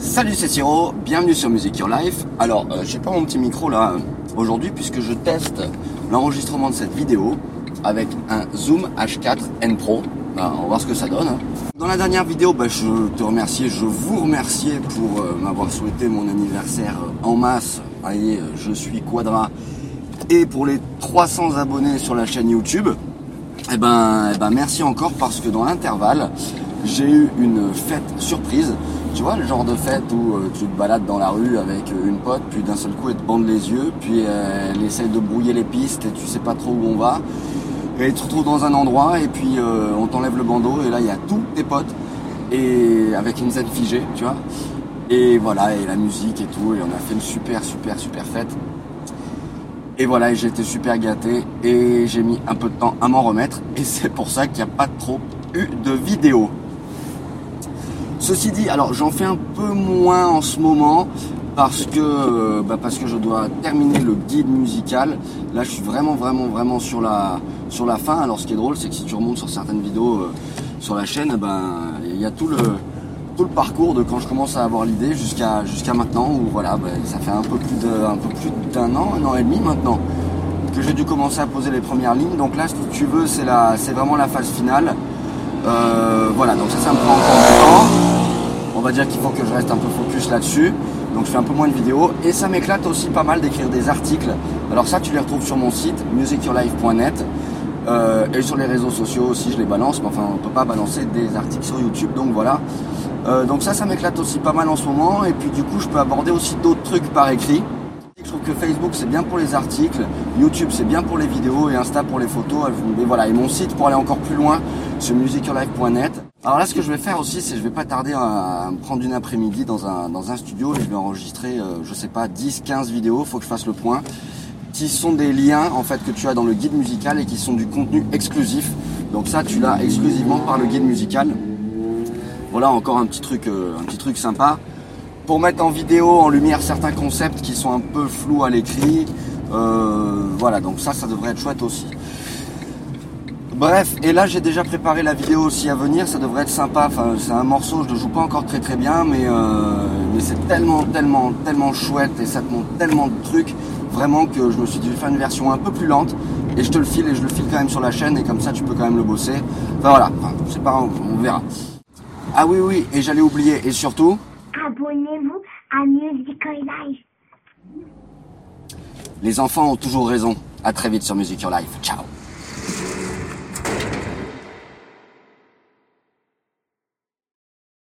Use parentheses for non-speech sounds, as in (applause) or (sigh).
Salut c'est Siro, bienvenue sur Music Your Life. Alors euh, j'ai pas mon petit micro là aujourd'hui puisque je teste l'enregistrement de cette vidéo avec un Zoom H4 N Pro. Bah, on va voir ce que ça donne. hein. Dans la dernière vidéo, bah, je te remerciais, je vous remerciais pour euh, m'avoir souhaité mon anniversaire euh, en masse. Allez, je suis Quadra. Et pour les 300 abonnés sur la chaîne YouTube, eh ben, eh ben merci encore parce que dans l'intervalle, j'ai eu une fête surprise. Tu vois, le genre de fête où euh, tu te balades dans la rue avec euh, une pote, puis d'un seul coup elle te bande les yeux, puis euh, elle essaye de brouiller les pistes et tu sais pas trop où on va. Et tu te retrouves dans un endroit et puis on t'enlève le bandeau et là il y a tous tes potes et avec une scène figée, tu vois. Et voilà, et la musique et tout, et on a fait une super super super fête. Et voilà, j'ai été super gâté et j'ai mis un peu de temps à m'en remettre et (laughs) c'est pour ça qu'il n'y a pas trop eu de vidéos. Ceci dit, alors j'en fais un peu moins en ce moment parce que euh, bah, parce que je dois terminer le guide musical. Là, je suis vraiment vraiment vraiment sur la sur la fin. Alors ce qui est drôle, c'est que si tu remontes sur certaines vidéos euh, sur la chaîne, eh ben il y a tout le tout le parcours de quand je commence à avoir l'idée jusqu'à jusqu'à maintenant où voilà, bah, ça fait un peu plus d'un an, un an et demi maintenant que j'ai dû commencer à poser les premières lignes. Donc là, si tu veux, c'est c'est vraiment la phase finale. Euh, voilà, donc ça, ça me prend encore du temps. On va dire qu'il faut que je reste un peu focus là-dessus. Donc je fais un peu moins de vidéos. Et ça m'éclate aussi pas mal d'écrire des articles. Alors ça, tu les retrouves sur mon site, musicyourlife.net. Euh, et sur les réseaux sociaux aussi, je les balance. Mais enfin, on peut pas balancer des articles sur YouTube. Donc voilà. Euh, donc ça, ça m'éclate aussi pas mal en ce moment. Et puis du coup, je peux aborder aussi d'autres trucs par écrit. Je trouve que Facebook c'est bien pour les articles, YouTube c'est bien pour les vidéos et Insta pour les photos. Voilà, et mon site pour aller encore plus loin, c'est musicyourlife.net. Alors là, ce que je vais faire aussi, c'est je vais pas tarder à me prendre une après-midi dans un, dans un studio et je vais enregistrer, euh, je sais pas, 10, 15 vidéos, faut que je fasse le point, qui sont des liens en fait que tu as dans le guide musical et qui sont du contenu exclusif. Donc ça, tu l'as exclusivement par le guide musical. Voilà encore un petit truc, euh, un petit truc sympa pour mettre en vidéo, en lumière certains concepts qui sont un peu flous à l'écrit. Euh, voilà, donc ça, ça devrait être chouette aussi. Bref, et là j'ai déjà préparé la vidéo aussi à venir, ça devrait être sympa. C'est un morceau, je le joue pas encore très très bien, mais, euh, mais c'est tellement, tellement, tellement chouette et ça te montre tellement de trucs, vraiment que je me suis dit, faire une version un peu plus lente et je te le file et je le file quand même sur la chaîne et comme ça tu peux quand même le bosser. Enfin voilà, c'est pas grave, on verra. Ah oui, oui, et j'allais oublier, et surtout, Abonnez-vous à Musical Life. les enfants ont toujours raison. À très vite sur Music Your Life. Ciao